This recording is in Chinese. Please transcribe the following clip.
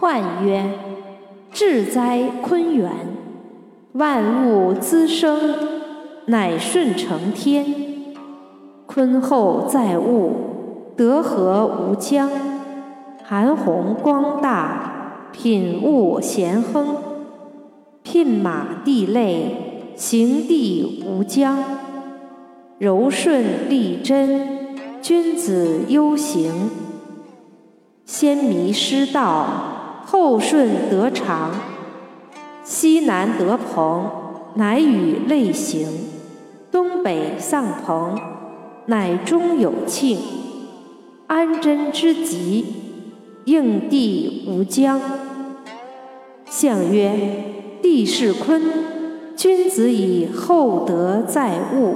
彖曰：“至哉，坤元！万物滋生，乃顺承天。坤厚载物，德和无疆。韩弘光大，品物咸亨。牝马地类，行地无疆。柔顺利贞，君子忧行。先迷失道。”后顺得长，西南得朋，乃与类行；东北丧朋，乃终有庆。安贞之极，应地无疆。相曰：地势坤，君子以厚德载物。